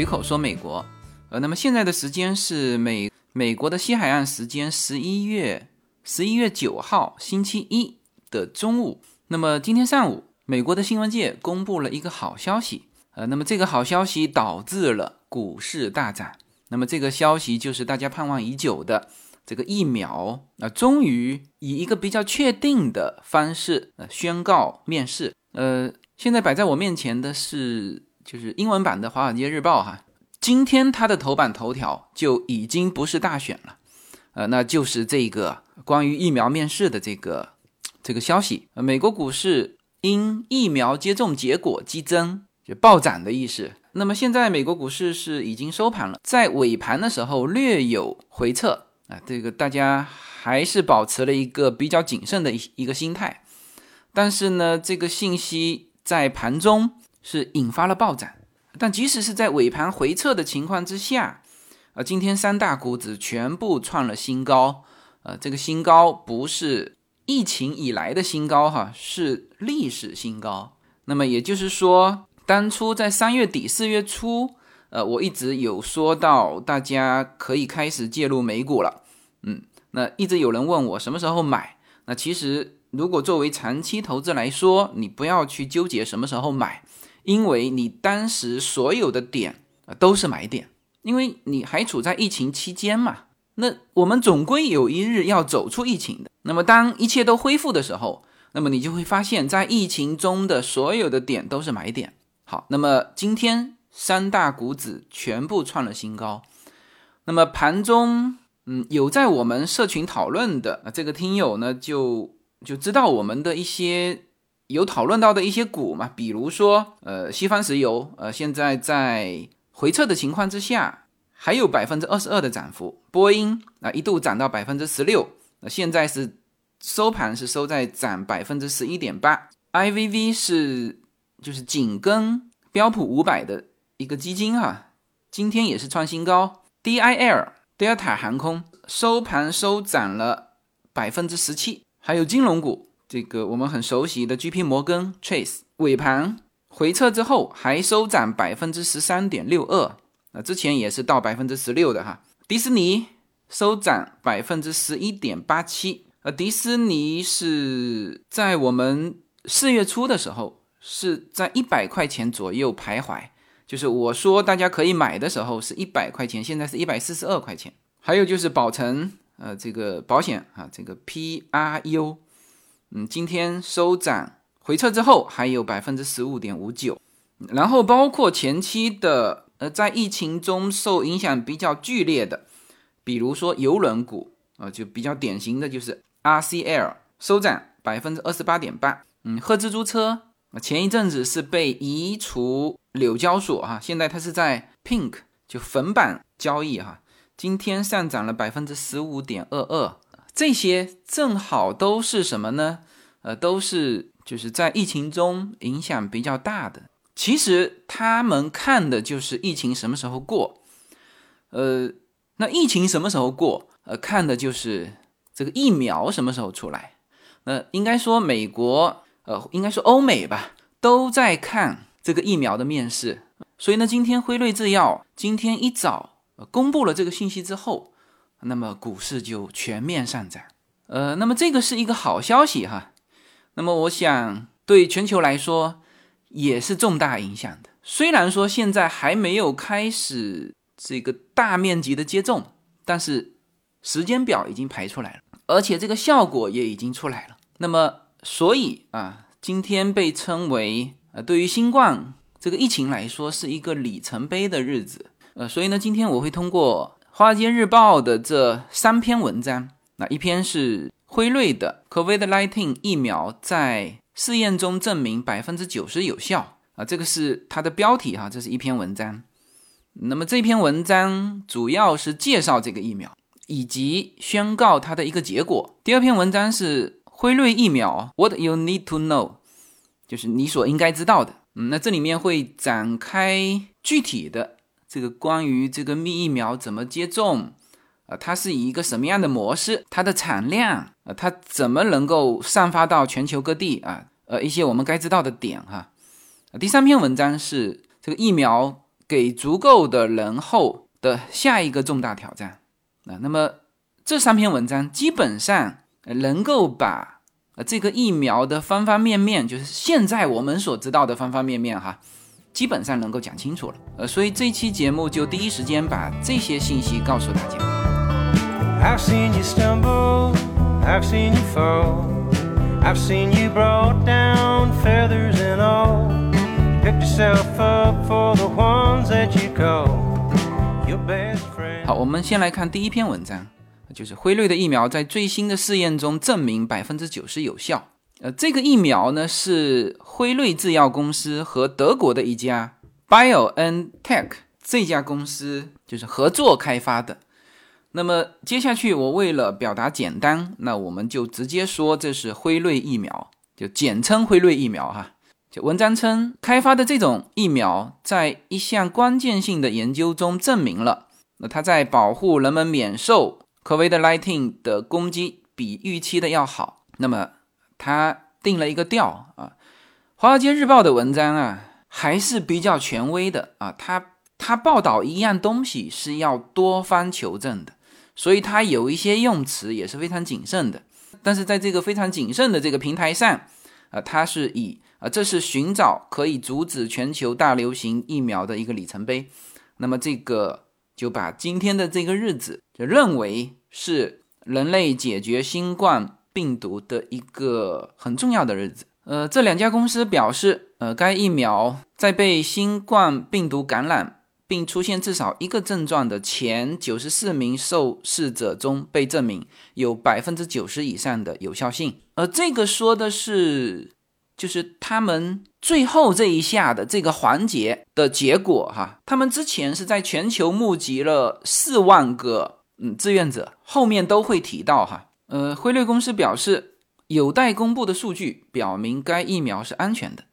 随口说美国，呃，那么现在的时间是美美国的西海岸时间十一月十一月九号星期一的中午。那么今天上午，美国的新闻界公布了一个好消息，呃，那么这个好消息导致了股市大涨。那么这个消息就是大家盼望已久的这个疫苗，啊，终于以一个比较确定的方式呃宣告面世。呃，现在摆在我面前的是。就是英文版的《华尔街日报》哈，今天它的头版头条就已经不是大选了，呃，那就是这个关于疫苗面世的这个这个消息。美国股市因疫苗接种结果激增，就暴涨的意思。那么现在美国股市是已经收盘了，在尾盘的时候略有回撤啊，这个大家还是保持了一个比较谨慎的一一个心态。但是呢，这个信息在盘中。是引发了暴涨，但即使是在尾盘回撤的情况之下，啊，今天三大股指全部创了新高，呃，这个新高不是疫情以来的新高哈，是历史新高。那么也就是说，当初在三月底四月初，呃，我一直有说到大家可以开始介入美股了，嗯，那一直有人问我什么时候买，那其实如果作为长期投资来说，你不要去纠结什么时候买。因为你当时所有的点啊都是买点，因为你还处在疫情期间嘛。那我们总归有一日要走出疫情的。那么当一切都恢复的时候，那么你就会发现，在疫情中的所有的点都是买点。好，那么今天三大股指全部创了新高。那么盘中，嗯，有在我们社群讨论的，这个听友呢就就知道我们的一些。有讨论到的一些股嘛，比如说，呃，西方石油，呃，现在在回撤的情况之下，还有百分之二十二的涨幅。波音啊，一度涨到百分之十六，那现在是收盘是收在涨百分之十一点八。IVV 是就是紧跟标普五百的一个基金哈，今天也是创新高。DIL Delta 航空收盘收涨了百分之十七，还有金融股。这个我们很熟悉的 G P 摩根 Chase 尾盘回撤之后还收涨百分之十三点六二，那之前也是到百分之十六的哈。迪士尼收涨百分之十一点八七，呃，迪士尼是在我们四月初的时候是在一百块钱左右徘徊，就是我说大家可以买的时候是一百块钱，现在是一百四十二块钱。还有就是宝城呃这个保险啊，这个 P R U。嗯，今天收涨回撤之后还有百分之十五点五九，然后包括前期的呃在疫情中受影响比较剧烈的，比如说邮轮股啊，就比较典型的就是 RCL 收涨百分之二十八点八。嗯，赫兹租车前一阵子是被移除纽交所哈，现在它是在 Pink 就粉板交易哈，今天上涨了百分之十五点二二。这些正好都是什么呢？呃，都是就是在疫情中影响比较大的。其实他们看的就是疫情什么时候过。呃，那疫情什么时候过？呃，看的就是这个疫苗什么时候出来。那应该说美国，呃，应该说欧美吧，都在看这个疫苗的面世。所以呢，今天辉瑞制药今天一早公布了这个信息之后。那么股市就全面上涨，呃，那么这个是一个好消息哈。那么我想对全球来说也是重大影响的。虽然说现在还没有开始这个大面积的接种，但是时间表已经排出来了，而且这个效果也已经出来了。那么所以啊，今天被称为呃，对于新冠这个疫情来说是一个里程碑的日子。呃，所以呢，今天我会通过。华尔街日报的这三篇文章，那一篇是辉瑞的 COVID-19 疫苗在试验中证明百分之九十有效啊，这个是它的标题哈，这是一篇文章。那么这篇文章主要是介绍这个疫苗以及宣告它的一个结果。第二篇文章是辉瑞疫苗 What you need to know，就是你所应该知道的。嗯，那这里面会展开具体的。这个关于这个密疫苗怎么接种，啊，它是以一个什么样的模式？它的产量啊，它怎么能够散发到全球各地啊？呃，一些我们该知道的点哈。第三篇文章是这个疫苗给足够的人后的下一个重大挑战啊。那么这三篇文章基本上能够把呃这个疫苗的方方面面，就是现在我们所知道的方方面面哈，基本上能够讲清楚了。呃，所以这期节目就第一时间把这些信息告诉大家。I've seen you stumble, I've seen you fall, I've seen you brought down feathers and all. Picked yourself up for the ones that you call your best friend. 好，我们先来看第一篇文章，就是辉瑞的疫苗在最新的试验中证明百分之九十有效。呃，这个疫苗呢是辉瑞制药公司和德国的一家 BioNTech 这家公司就是合作开发的。那么接下去，我为了表达简单，那我们就直接说这是辉瑞疫苗，就简称辉瑞疫苗哈。就文章称，开发的这种疫苗在一项关键性的研究中证明了，那它在保护人们免受 COVID-19 的攻击比预期的要好。那么他定了一个调啊，《华尔街日报》的文章啊还是比较权威的啊，他他报道一样东西是要多方求证的。所以他有一些用词也是非常谨慎的，但是在这个非常谨慎的这个平台上，啊，他是以啊，这是寻找可以阻止全球大流行疫苗的一个里程碑。那么这个就把今天的这个日子就认为是人类解决新冠病毒的一个很重要的日子。呃，这两家公司表示，呃，该疫苗在被新冠病毒感染。并出现至少一个症状的前九十四名受试者中，被证明有百分之九十以上的有效性。而这个说的是，就是他们最后这一下的这个环节的结果哈。他们之前是在全球募集了四万个嗯志愿者，后面都会提到哈。呃，辉瑞公司表示，有待公布的数据表明该疫苗是安全的，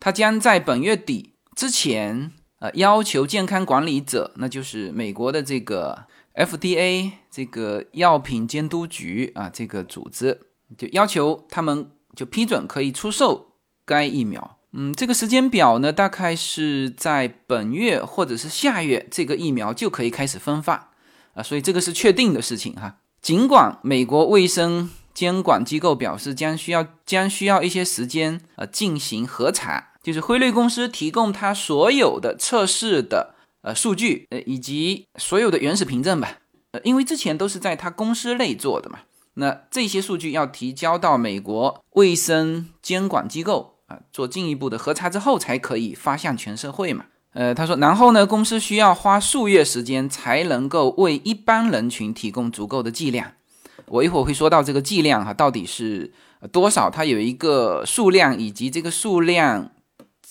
它将在本月底之前。呃，要求健康管理者，那就是美国的这个 FDA 这个药品监督局啊，这个组织就要求他们就批准可以出售该疫苗。嗯，这个时间表呢，大概是在本月或者是下月，这个疫苗就可以开始分发啊，所以这个是确定的事情哈。尽管美国卫生监管机构表示将需要将需要一些时间呃进行核查。就是辉瑞公司提供它所有的测试的呃数据，呃以及所有的原始凭证吧，呃因为之前都是在它公司内做的嘛，那这些数据要提交到美国卫生监管机构啊做进一步的核查之后才可以发向全社会嘛，呃他说，然后呢公司需要花数月时间才能够为一般人群提供足够的剂量，我一会儿会说到这个剂量哈到底是多少，它有一个数量以及这个数量。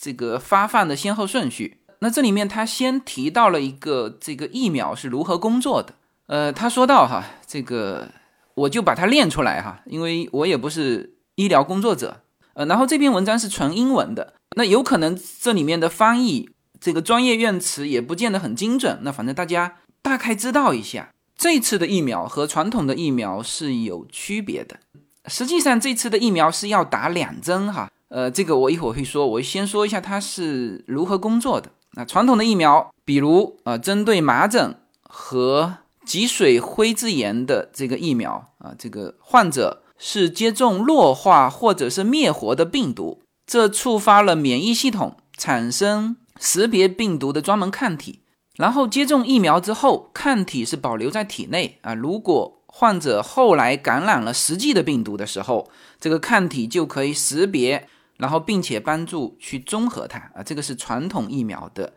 这个发放的先后顺序，那这里面他先提到了一个这个疫苗是如何工作的。呃，他说到哈，这个我就把它念出来哈，因为我也不是医疗工作者。呃，然后这篇文章是纯英文的，那有可能这里面的翻译这个专业用词也不见得很精准。那反正大家大概知道一下，这次的疫苗和传统的疫苗是有区别的。实际上这次的疫苗是要打两针哈。呃，这个我一会儿会说，我先说一下它是如何工作的。那传统的疫苗，比如呃，针对麻疹和脊髓灰质炎的这个疫苗啊，这个患者是接种弱化或者是灭活的病毒，这触发了免疫系统产生识别病毒的专门抗体，然后接种疫苗之后，抗体是保留在体内啊。如果患者后来感染了实际的病毒的时候，这个抗体就可以识别。然后，并且帮助去中和它啊，这个是传统疫苗的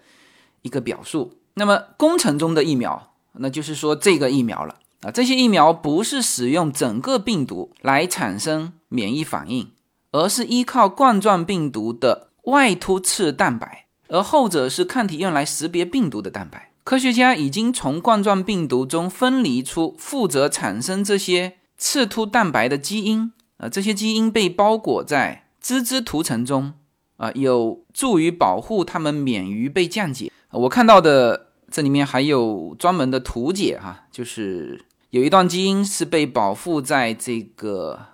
一个表述。那么，工程中的疫苗，那就是说这个疫苗了啊。这些疫苗不是使用整个病毒来产生免疫反应，而是依靠冠状病毒的外突刺蛋白，而后者是抗体用来识别病毒的蛋白。科学家已经从冠状病毒中分离出负责产生这些刺突蛋白的基因啊，这些基因被包裹在。脂质涂层中啊，有助于保护它们免于被降解。我看到的这里面还有专门的图解哈，就是有一段基因是被保护在这个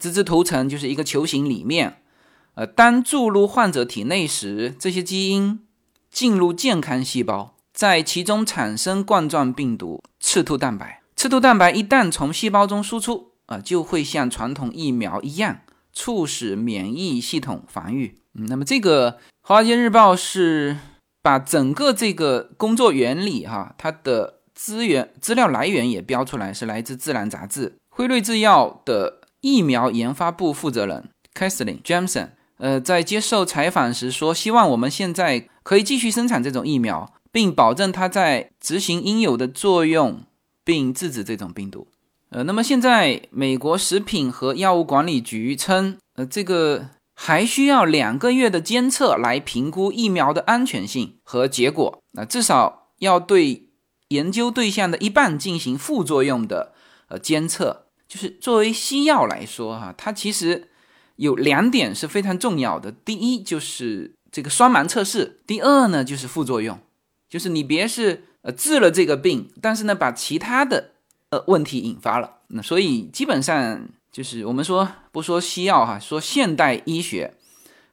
脂质涂层，就是一个球形里面。呃，当注入患者体内时，这些基因进入健康细胞，在其中产生冠状病毒刺突蛋白。刺突蛋白一旦从细胞中输出啊，就会像传统疫苗一样，促使免疫系统防御。那么这个《华尔街日报》是把整个这个工作原理哈，它的资源资料来源也标出来，是来自《自然》杂志。辉瑞制药的疫苗研发部负责人 Kathleen Jameson，呃，在接受采访时说，希望我们现在可以继续生产这种疫苗，并保证它在执行应有的作用，并制止这种病毒。呃，那么现在美国食品和药物管理局称，呃，这个还需要两个月的监测来评估疫苗的安全性和结果。那至少要对研究对象的一半进行副作用的呃监测。就是作为西药来说，哈，它其实有两点是非常重要的。第一就是这个双盲测试，第二呢就是副作用，就是你别是呃治了这个病，但是呢把其他的呃问题引发了。那所以基本上就是我们说不说西药哈，说现代医学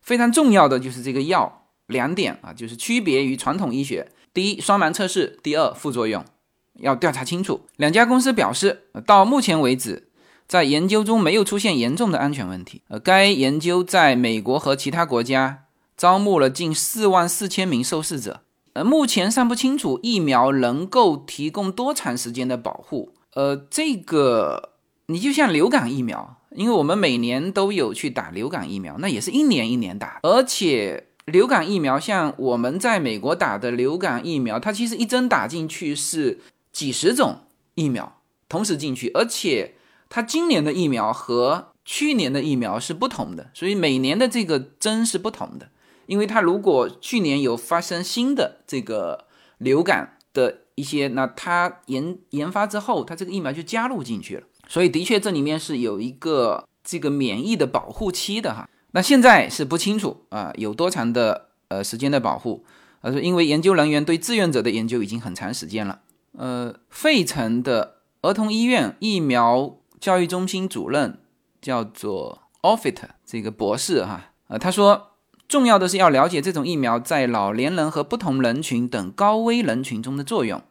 非常重要的就是这个药两点啊，就是区别于传统医学：第一双盲测试，第二副作用。要调查清楚。两家公司表示，到目前为止，在研究中没有出现严重的安全问题。呃，该研究在美国和其他国家招募了近四万四千名受试者。呃，目前尚不清楚疫苗能够提供多长时间的保护。呃，这个你就像流感疫苗，因为我们每年都有去打流感疫苗，那也是一年一年打，而且。流感疫苗像我们在美国打的流感疫苗，它其实一针打进去是。几十种疫苗同时进去，而且它今年的疫苗和去年的疫苗是不同的，所以每年的这个针是不同的。因为它如果去年有发生新的这个流感的一些，那它研研发之后，它这个疫苗就加入进去了。所以的确这里面是有一个这个免疫的保护期的哈。那现在是不清楚啊，有多长的呃时间的保护，而是因为研究人员对志愿者的研究已经很长时间了。呃，费城的儿童医院疫苗教育中心主任叫做 Offit 这个博士哈，呃，他说，重要的是要了解这种疫苗在老年人和不同人群等高危人群中的作用。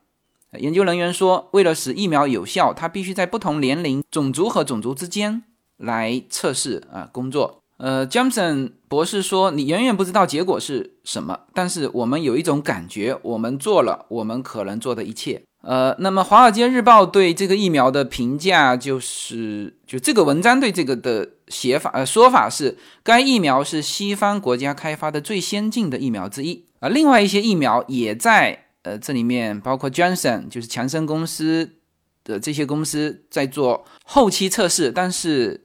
研究人员说，为了使疫苗有效，它必须在不同年龄、种族和种族之间来测试啊工作。呃，Johnson 博士说：“你远远不知道结果是什么，但是我们有一种感觉，我们做了我们可能做的一切。”呃，那么《华尔街日报》对这个疫苗的评价就是，就这个文章对这个的写法呃说法是，该疫苗是西方国家开发的最先进的疫苗之一啊。另外一些疫苗也在呃这里面，包括 Johnson 就是强生公司的这些公司在做后期测试，但是。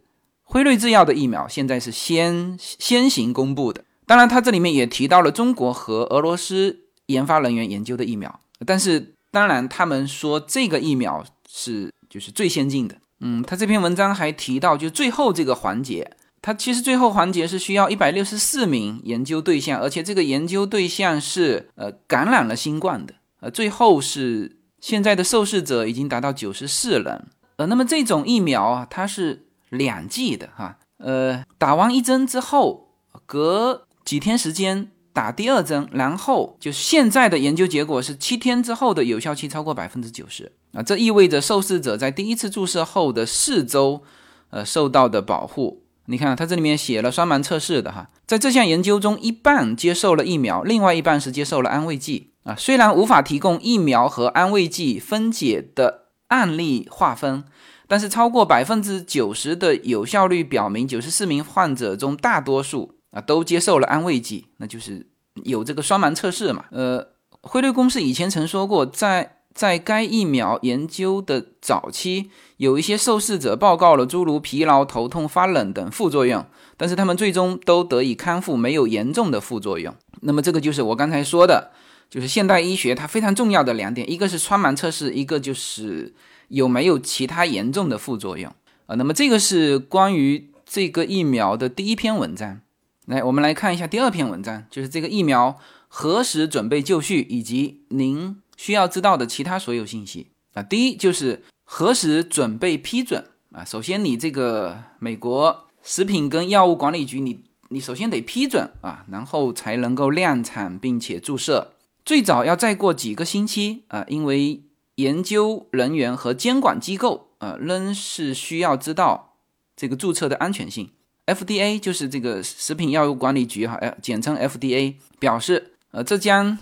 辉瑞制药的疫苗现在是先先行公布的，当然，它这里面也提到了中国和俄罗斯研发人员研究的疫苗，但是当然，他们说这个疫苗是就是最先进的。嗯，他这篇文章还提到，就最后这个环节，它其实最后环节是需要一百六十四名研究对象，而且这个研究对象是呃感染了新冠的，呃，最后是现在的受试者已经达到九十四人，呃，那么这种疫苗啊，它是。两剂的哈，呃，打完一针之后，隔几天时间打第二针，然后就现在的研究结果是七天之后的有效期超过百分之九十啊，这意味着受试者在第一次注射后的四周，呃，受到的保护。你看它这里面写了双盲测试的哈，在这项研究中，一半接受了疫苗，另外一半是接受了安慰剂啊。虽然无法提供疫苗和安慰剂分解的案例划分。但是超过百分之九十的有效率表明，九十四名患者中大多数啊都接受了安慰剂，那就是有这个双盲测试嘛。呃，辉瑞公司以前曾说过，在在该疫苗研究的早期，有一些受试者报告了诸如疲劳、头痛、发冷等副作用，但是他们最终都得以康复，没有严重的副作用。那么这个就是我刚才说的，就是现代医学它非常重要的两点，一个是双盲测试，一个就是。有没有其他严重的副作用啊？那么这个是关于这个疫苗的第一篇文章。来，我们来看一下第二篇文章，就是这个疫苗何时准备就绪，以及您需要知道的其他所有信息啊。第一就是何时准备批准啊？首先，你这个美国食品跟药物管理局，你你首先得批准啊，然后才能够量产并且注射。最早要再过几个星期啊，因为研究人员和监管机构啊仍是需要知道这个注册的安全性。FDA 就是这个食品药物管理局哈，简称 FDA 表示，呃，这将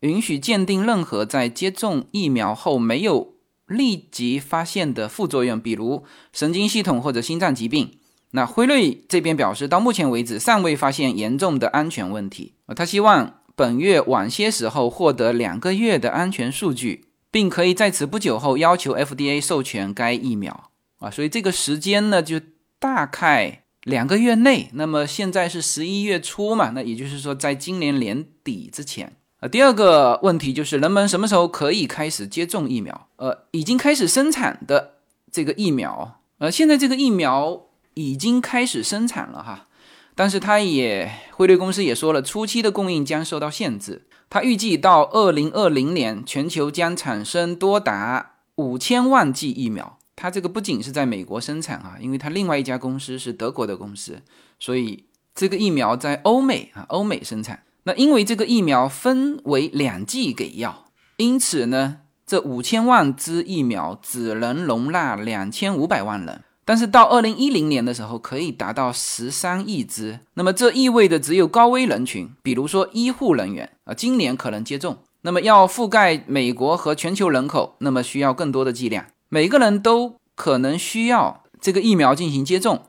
允许鉴定任何在接种疫苗后没有立即发现的副作用，比如神经系统或者心脏疾病。那辉瑞这边表示，到目前为止尚未发现严重的安全问题。啊，他希望。本月晚些时候获得两个月的安全数据，并可以在此不久后要求 FDA 授权该疫苗啊，所以这个时间呢就大概两个月内。那么现在是十一月初嘛，那也就是说在今年年底之前啊。第二个问题就是人们什么时候可以开始接种疫苗？呃，已经开始生产的这个疫苗，呃，现在这个疫苗已经开始生产了哈。但是他也汇率公司也说了，初期的供应将受到限制。他预计到二零二零年，全球将产生多达五千万剂疫苗。它这个不仅是在美国生产啊，因为它另外一家公司是德国的公司，所以这个疫苗在欧美啊，欧美生产。那因为这个疫苗分为两剂给药，因此呢，这五千万支疫苗只能容纳两千五百万人。但是到二零一零年的时候，可以达到十三亿支。那么这意味着只有高危人群，比如说医护人员啊，今年可能接种。那么要覆盖美国和全球人口，那么需要更多的剂量。每个人都可能需要这个疫苗进行接种。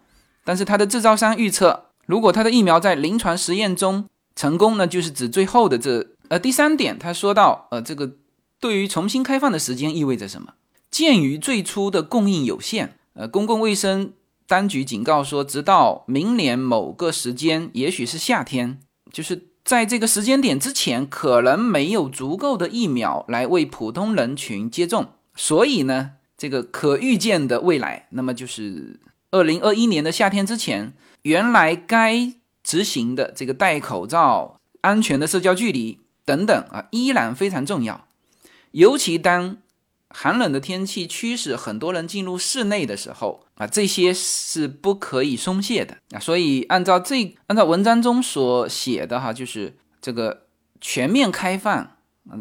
但是它的制造商预测，如果它的疫苗在临床实验中成功，那就是指最后的这呃第三点，他说到呃这个对于重新开放的时间意味着什么？鉴于最初的供应有限。呃，公共卫生当局警告说，直到明年某个时间，也许是夏天，就是在这个时间点之前，可能没有足够的疫苗来为普通人群接种。所以呢，这个可预见的未来，那么就是二零二一年的夏天之前，原来该执行的这个戴口罩、安全的社交距离等等啊，依然非常重要，尤其当。寒冷的天气驱使很多人进入室内的时候啊，这些是不可以松懈的啊。所以按照这按照文章中所写的哈，就是这个全面开放，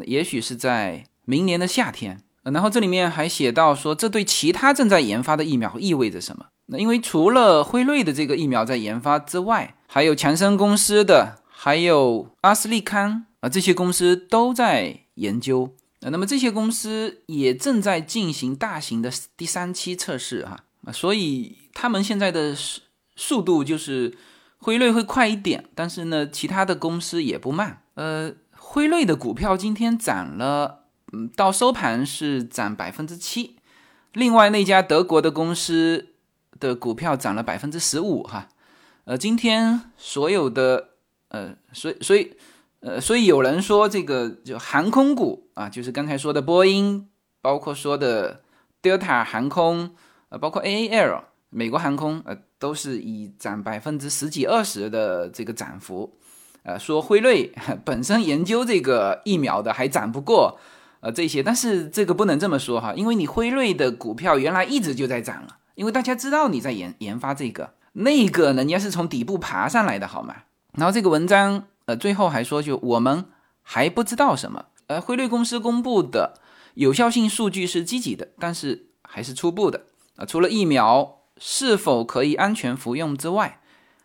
也许是在明年的夏天。然后这里面还写到说，这对其他正在研发的疫苗意味着什么？那因为除了辉瑞的这个疫苗在研发之外，还有强生公司的，还有阿斯利康啊，这些公司都在研究。那么这些公司也正在进行大型的第三期测试哈啊，所以他们现在的速速度就是辉瑞会快一点，但是呢，其他的公司也不慢。呃，辉瑞的股票今天涨了，嗯，到收盘是涨百分之七。另外那家德国的公司的股票涨了百分之十五哈。呃，今天所有的呃，所以所以。呃，所以有人说这个就航空股啊，就是刚才说的波音，包括说的 Delta 航空，呃，包括 AAL 美国航空，呃，都是以涨百分之十几二十的这个涨幅。呃，说辉瑞 本身研究这个疫苗的还涨不过呃这些，但是这个不能这么说哈，因为你辉瑞的股票原来一直就在涨了，因为大家知道你在研研发这个，那个人家是从底部爬上来的好吗？然后这个文章。呃，最后还说，就我们还不知道什么。呃，辉瑞公司公布的有效性数据是积极的，但是还是初步的。啊，除了疫苗是否可以安全服用之外，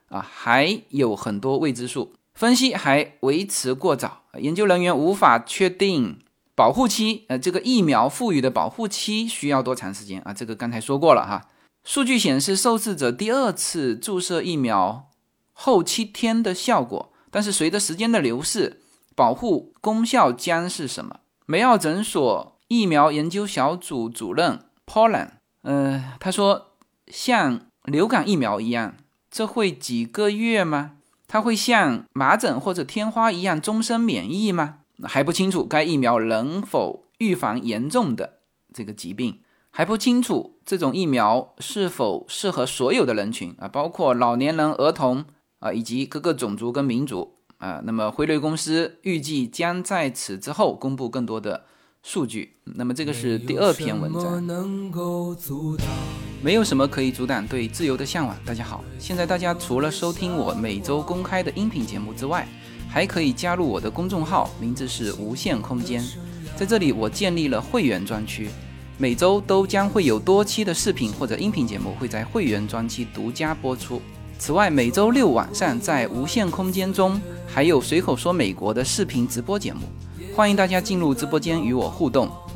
啊，还有很多未知数，分析还维持过早。研究人员无法确定保护期，呃，这个疫苗赋予的保护期需要多长时间啊？这个刚才说过了哈。数据显示，受试者第二次注射疫苗后七天的效果。但是随着时间的流逝，保护功效将是什么？梅奥诊所疫苗研究小组主任 Paulan，呃，他说，像流感疫苗一样，这会几个月吗？它会像麻疹或者天花一样终身免疫吗？还不清楚。该疫苗能否预防严重的这个疾病？还不清楚。这种疫苗是否适合所有的人群啊？包括老年人、儿童。啊，以及各个种族跟民族啊，那么辉瑞公司预计将在此之后公布更多的数据。那么这个是第二篇文章。没有什么可以阻挡对自由的向往。大家好，现在大家除了收听我每周公开的音频节目之外，还可以加入我的公众号，名字是无限空间。在这里，我建立了会员专区，每周都将会有多期的视频或者音频节目会在会员专区独家播出。此外，每周六晚上在无限空间中还有随口说美国的视频直播节目，欢迎大家进入直播间与我互动。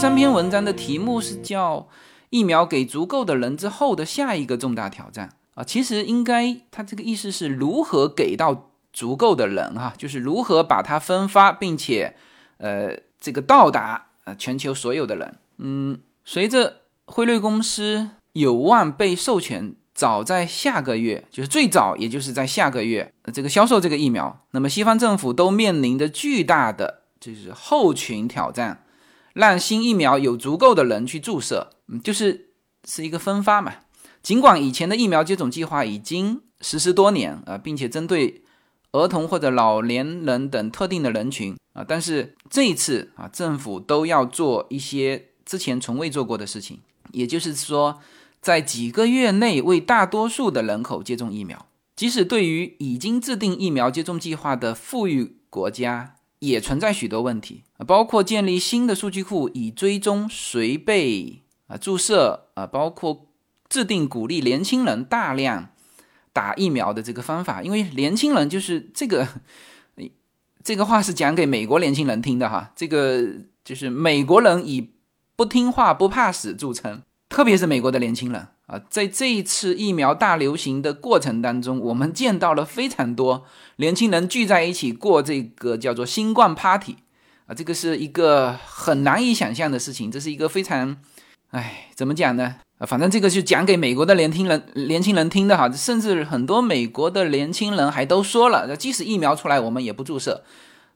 三篇文章的题目是叫“疫苗给足够的人之后的下一个重大挑战”啊，其实应该它这个意思是如何给到足够的人哈，就是如何把它分发，并且呃这个到达呃全球所有的人。嗯，随着辉瑞公司有望被授权，早在下个月，就是最早也就是在下个月这个销售这个疫苗，那么西方政府都面临着巨大的就是后群挑战。让新疫苗有足够的人去注射，嗯，就是是一个分发嘛。尽管以前的疫苗接种计划已经实施多年啊，并且针对儿童或者老年人等特定的人群啊，但是这一次啊，政府都要做一些之前从未做过的事情，也就是说，在几个月内为大多数的人口接种疫苗，即使对于已经制定疫苗接种计划的富裕国家。也存在许多问题，包括建立新的数据库以追踪谁被啊注射啊，包括制定鼓励年轻人大量打疫苗的这个方法，因为年轻人就是这个，这个话是讲给美国年轻人听的哈，这个就是美国人以不听话不怕死著称，特别是美国的年轻人。啊，在这一次疫苗大流行的过程当中，我们见到了非常多年轻人聚在一起过这个叫做新冠 party，啊，这个是一个很难以想象的事情，这是一个非常，哎，怎么讲呢？啊，反正这个是讲给美国的年轻人年轻人听的哈，甚至很多美国的年轻人还都说了，即使疫苗出来，我们也不注射。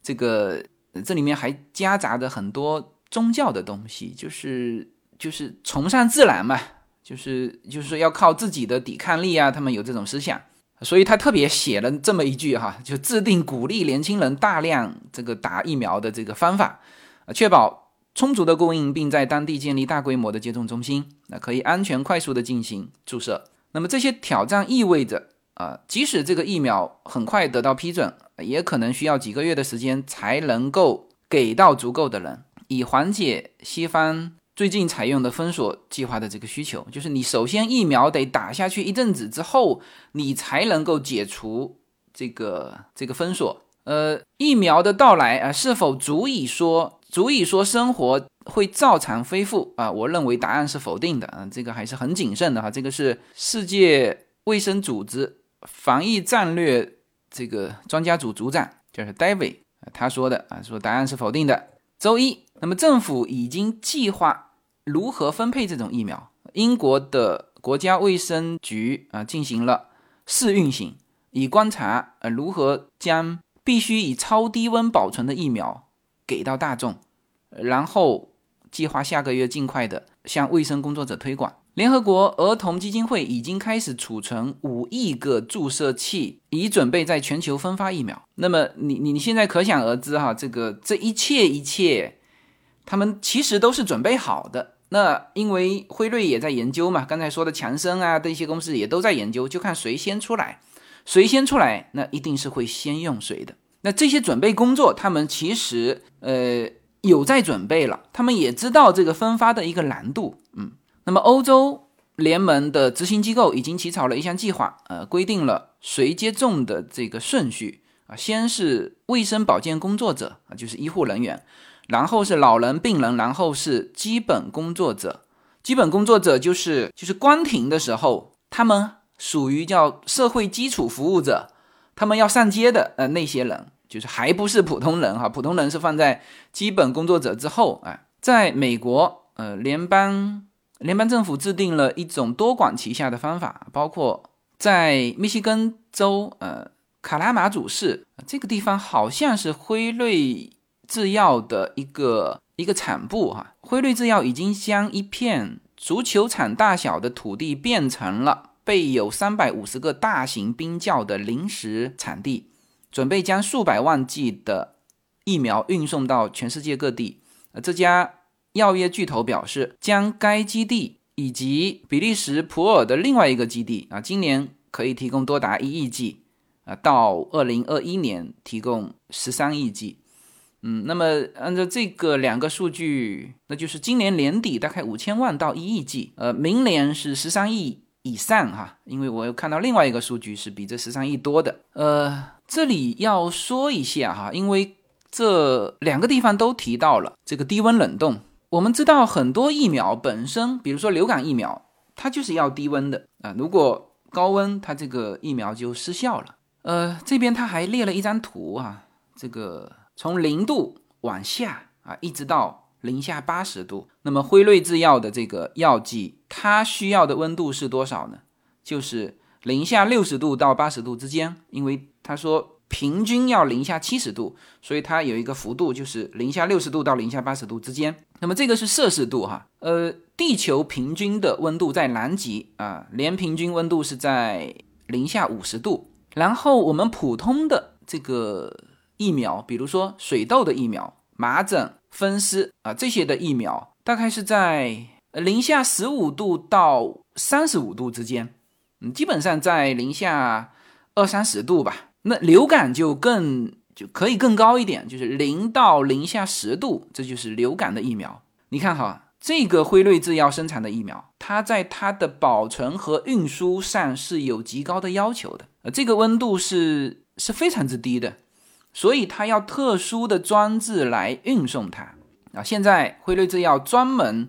这个这里面还夹杂着很多宗教的东西，就是就是崇尚自然嘛。就是就是说要靠自己的抵抗力啊，他们有这种思想，所以他特别写了这么一句哈，就制定鼓励年轻人大量这个打疫苗的这个方法，确保充足的供应，并在当地建立大规模的接种中心，那可以安全快速的进行注射。那么这些挑战意味着啊，即使这个疫苗很快得到批准，也可能需要几个月的时间才能够给到足够的人，以缓解西方。最近采用的封锁计划的这个需求，就是你首先疫苗得打下去一阵子之后，你才能够解除这个这个封锁。呃，疫苗的到来啊，是否足以说足以说生活会照常恢复啊？我认为答案是否定的啊，这个还是很谨慎的哈。这个是世界卫生组织防疫战略这个专家组组长就是 David 他说的啊，说答案是否定的。周一，那么政府已经计划如何分配这种疫苗。英国的国家卫生局啊进行了试运行，以观察呃如何将必须以超低温保存的疫苗给到大众，然后计划下个月尽快的向卫生工作者推广。联合国儿童基金会已经开始储存五亿个注射器，以准备在全球分发疫苗。那么，你你你现在可想而知哈，这个这一切一切，他们其实都是准备好的。那因为辉瑞也在研究嘛，刚才说的强生啊这些公司也都在研究，就看谁先出来，谁先出来，那一定是会先用谁的。那这些准备工作，他们其实呃有在准备了，他们也知道这个分发的一个难度，嗯。那么，欧洲联盟的执行机构已经起草了一项计划，呃，规定了谁接种的这个顺序啊，先是卫生保健工作者啊，就是医护人员，然后是老人、病人，然后是基本工作者。基本工作者就是就是关停的时候，他们属于叫社会基础服务者，他们要上街的呃那些人，就是还不是普通人哈，普通人是放在基本工作者之后啊。在美国，呃，联邦。联邦政府制定了一种多管齐下的方法，包括在密西根州呃卡拉马祖市这个地方，好像是辉瑞制药的一个一个产部哈。辉瑞制药已经将一片足球场大小的土地变成了备有三百五十个大型冰窖的临时产地，准备将数百万剂的疫苗运送到全世界各地。呃，这家药业巨头表示，将该基地以及比利时普洱的另外一个基地啊，今年可以提供多达一亿剂，啊，到二零二一年提供十三亿剂。嗯，那么按照这个两个数据，那就是今年年底大概五千万到一亿剂，呃，明年是十三亿以上哈。因为我又看到另外一个数据是比这十三亿多的。呃，这里要说一下哈，因为。这两个地方都提到了这个低温冷冻。我们知道很多疫苗本身，比如说流感疫苗，它就是要低温的啊。如果高温，它这个疫苗就失效了。呃，这边他还列了一张图啊，这个从零度往下啊，一直到零下八十度。那么辉瑞制药的这个药剂，它需要的温度是多少呢？就是零下六十度到八十度之间，因为他说。平均要零下七十度，所以它有一个幅度，就是零下六十度到零下八十度之间。那么这个是摄氏度哈，呃，地球平均的温度在南极啊，年平均温度是在零下五十度。然后我们普通的这个疫苗，比如说水痘的疫苗、麻疹、风湿啊这些的疫苗，大概是在零下十五度到三十五度之间，嗯，基本上在零下二三十度吧。那流感就更就可以更高一点，就是零到零下十度，这就是流感的疫苗。你看哈，这个辉瑞制药生产的疫苗，它在它的保存和运输上是有极高的要求的，呃，这个温度是是非常之低的，所以它要特殊的装置来运送它啊。现在辉瑞制药专门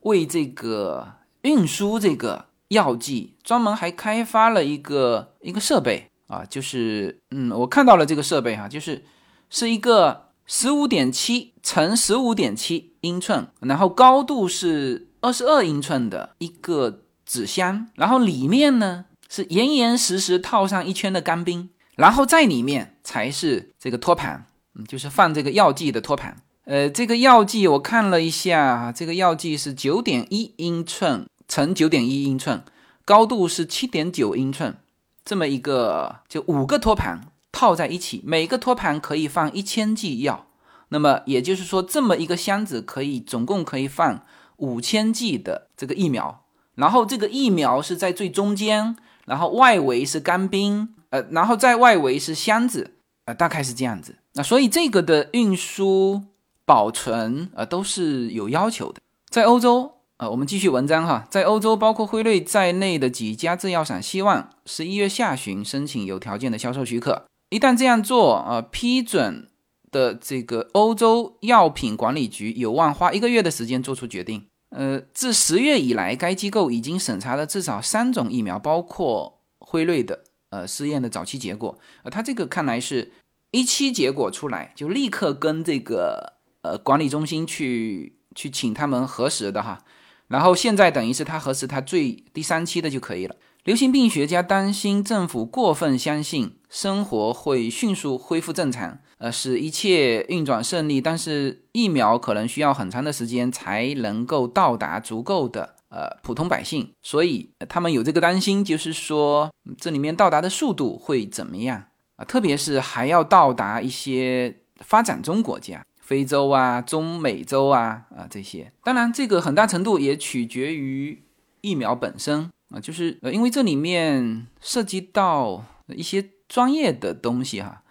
为这个运输这个药剂，专门还开发了一个一个设备。啊，就是嗯，我看到了这个设备哈，就是是一个十五点七乘十五点七英寸，然后高度是二十二英寸的一个纸箱，然后里面呢是严严实实套上一圈的干冰，然后在里面才是这个托盘，嗯，就是放这个药剂的托盘。呃，这个药剂我看了一下，这个药剂是九点一英寸乘九点一英寸，高度是七点九英寸。这么一个，就五个托盘套在一起，每个托盘可以放一千剂药。那么也就是说，这么一个箱子可以总共可以放五千剂的这个疫苗。然后这个疫苗是在最中间，然后外围是干冰，呃，然后在外围是箱子，呃，大概是这样子。那所以这个的运输、保存，呃，都是有要求的。在欧洲。呃，我们继续文章哈，在欧洲，包括辉瑞在内的几家制药厂希望十一月下旬申请有条件的销售许可。一旦这样做，呃，批准的这个欧洲药品管理局有望花一个月的时间做出决定。呃，自十月以来，该机构已经审查了至少三种疫苗，包括辉瑞的呃试验的早期结果。呃，他这个看来是一期结果出来就立刻跟这个呃管理中心去去请他们核实的哈。然后现在等于是他核实他最第三期的就可以了。流行病学家担心政府过分相信生活会迅速恢复正常，呃，使一切运转顺利。但是疫苗可能需要很长的时间才能够到达足够的呃普通百姓，所以他们有这个担心，就是说这里面到达的速度会怎么样啊？特别是还要到达一些发展中国家。非洲啊，中美洲啊，啊这些，当然这个很大程度也取决于疫苗本身啊，就是呃，因为这里面涉及到一些专业的东西哈。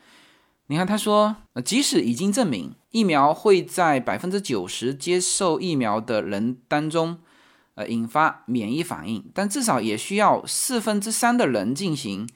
你看他说，即使已经证明疫苗会在百分之九十接受疫苗的人当中，呃，引发免疫反应，但至少也需要四分之三的人进行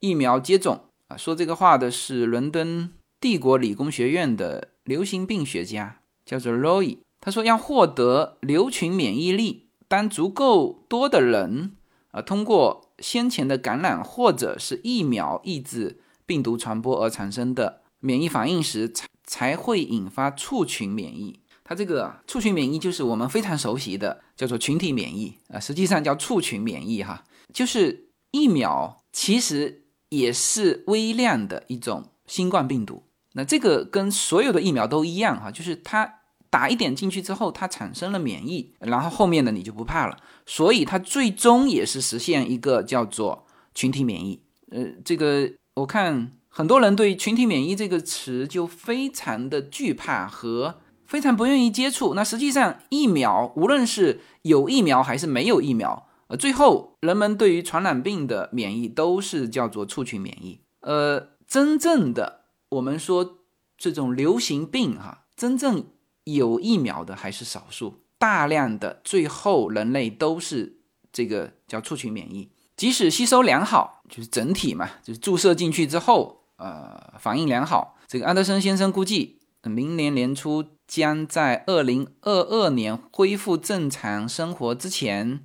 疫苗接种啊。说这个话的是伦敦帝国理工学院的。流行病学家叫做 Roy，他说要获得流群免疫力，当足够多的人啊通过先前的感染或者是疫苗抑制病毒传播而产生的免疫反应时，才才会引发畜群免疫。它这个畜群免疫就是我们非常熟悉的叫做群体免疫啊，实际上叫畜群免疫哈，就是疫苗其实也是微量的一种新冠病毒。那这个跟所有的疫苗都一样哈，就是它打一点进去之后，它产生了免疫，然后后面的你就不怕了。所以它最终也是实现一个叫做群体免疫。呃，这个我看很多人对群体免疫这个词就非常的惧怕和非常不愿意接触。那实际上疫苗无论是有疫苗还是没有疫苗，呃，最后人们对于传染病的免疫都是叫做畜群免疫。呃，真正的。我们说这种流行病哈，真正有疫苗的还是少数，大量的最后人类都是这个叫畜群免疫，即使吸收良好，就是整体嘛，就是注射进去之后，呃，反应良好。这个安德森先生估计，明年年初将在二零二二年恢复正常生活之前，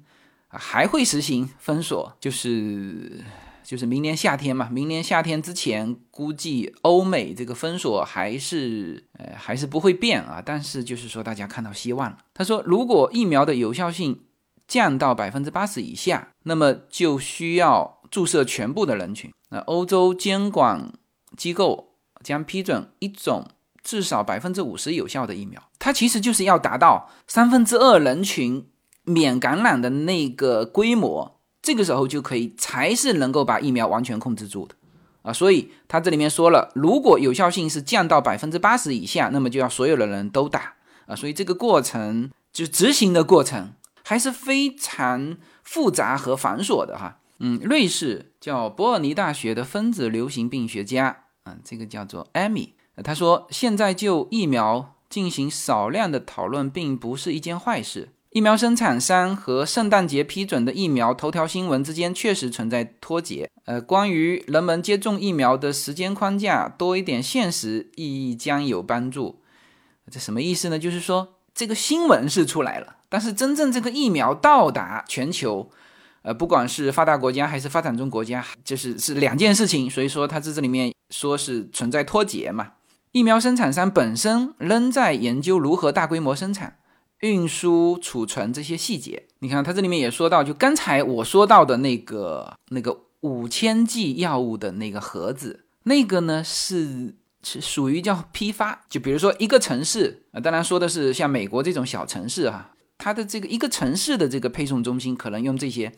还会实行封锁，就是。就是明年夏天嘛，明年夏天之前，估计欧美这个封锁还是呃还是不会变啊。但是就是说，大家看到希望了。他说，如果疫苗的有效性降到百分之八十以下，那么就需要注射全部的人群。那欧洲监管机构将批准一种至少百分之五十有效的疫苗，它其实就是要达到三分之二人群免感染的那个规模。这个时候就可以才是能够把疫苗完全控制住的啊，所以它这里面说了，如果有效性是降到百分之八十以下，那么就要所有的人都打啊，所以这个过程就执行的过程还是非常复杂和繁琐的哈。嗯，瑞士叫伯尔尼大学的分子流行病学家啊，这个叫做艾米，他说现在就疫苗进行少量的讨论，并不是一件坏事。疫苗生产商和圣诞节批准的疫苗头条新闻之间确实存在脱节。呃，关于人们接种疫苗的时间框架，多一点现实意义将有帮助。这什么意思呢？就是说这个新闻是出来了，但是真正这个疫苗到达全球，呃，不管是发达国家还是发展中国家，就是是两件事情。所以说，它在这里面说是存在脱节嘛。疫苗生产商本身仍在研究如何大规模生产。运输、储存这些细节，你看它这里面也说到，就刚才我说到的那个那个五千剂药物的那个盒子，那个呢是是属于叫批发，就比如说一个城市啊，当然说的是像美国这种小城市哈，它的这个一个城市的这个配送中心可能用这些，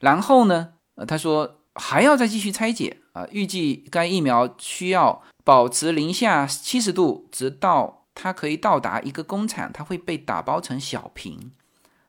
然后呢，呃，他说还要再继续拆解啊，预计该疫苗需要保持零下七十度，直到。它可以到达一个工厂，它会被打包成小瓶，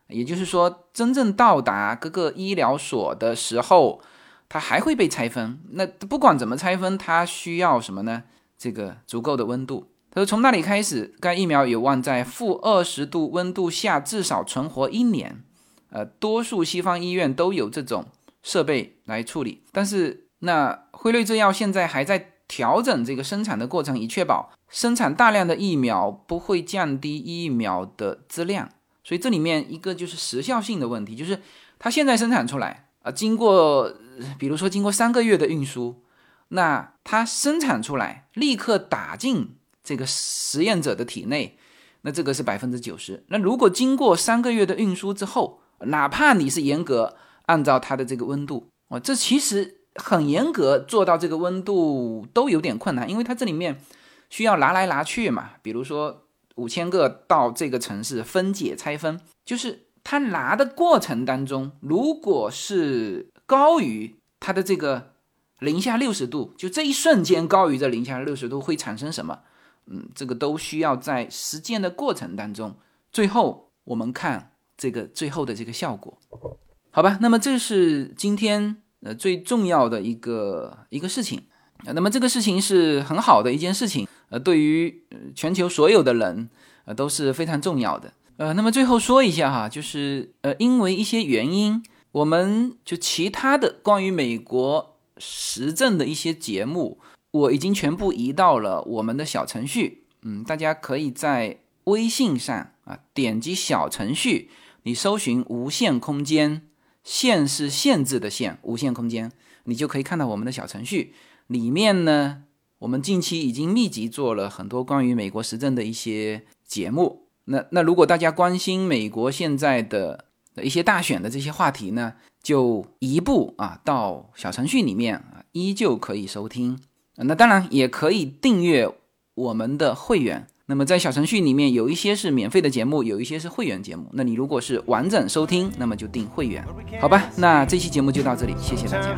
也就是说，真正到达各个医疗所的时候，它还会被拆分。那不管怎么拆分，它需要什么呢？这个足够的温度。他说，从那里开始，该疫苗有望在负二十度温度下至少存活一年。呃，多数西方医院都有这种设备来处理，但是那辉瑞制药现在还在。调整这个生产的过程，以确保生产大量的疫苗不会降低疫苗的质量。所以这里面一个就是时效性的问题，就是它现在生产出来啊，经过比如说经过三个月的运输，那它生产出来立刻打进这个实验者的体内，那这个是百分之九十。那如果经过三个月的运输之后，哪怕你是严格按照它的这个温度哦，这其实。很严格做到这个温度都有点困难，因为它这里面需要拿来拿去嘛。比如说五千个到这个城市分解拆分，就是它拿的过程当中，如果是高于它的这个零下六十度，就这一瞬间高于这零下六十度会产生什么？嗯，这个都需要在实践的过程当中，最后我们看这个最后的这个效果，好吧？那么这是今天。呃，最重要的一个一个事情，那么这个事情是很好的一件事情，呃，对于全球所有的人，呃，都是非常重要的。呃，那么最后说一下哈，就是呃，因为一些原因，我们就其他的关于美国时政的一些节目，我已经全部移到了我们的小程序。嗯，大家可以在微信上啊，点击小程序，你搜寻“无限空间”。限是限制的限，无限空间，你就可以看到我们的小程序里面呢。我们近期已经密集做了很多关于美国时政的一些节目。那那如果大家关心美国现在的一些大选的这些话题呢，就移步啊到小程序里面啊，依旧可以收听。那当然也可以订阅我们的会员。那么在小程序里面有一些是免费的节目，有一些是会员节目。那你如果是完整收听，那么就订会员，好吧？那这期节目就到这里，谢谢大家。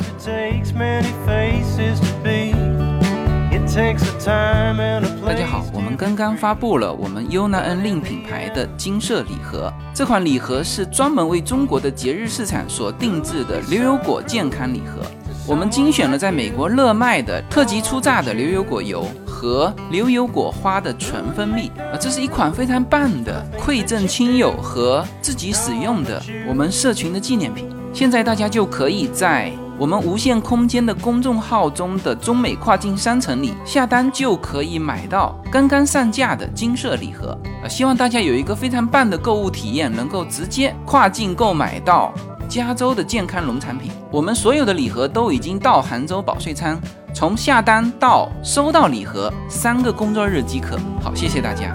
大家好，我们刚刚发布了我们 Yuna N 令品牌的金色礼盒，这款礼盒是专门为中国的节日市场所定制的牛油果健康礼盒。我们精选了在美国热卖的特级初榨的牛油果油和牛油果花的纯蜂蜜啊，这是一款非常棒的馈赠亲友和自己使用的我们社群的纪念品。现在大家就可以在我们无限空间的公众号中的中美跨境商城里下单，就可以买到刚刚上架的金色礼盒啊！希望大家有一个非常棒的购物体验，能够直接跨境购买到。加州的健康农产品，我们所有的礼盒都已经到杭州保税仓，从下单到收到礼盒三个工作日即可。好，谢谢大家。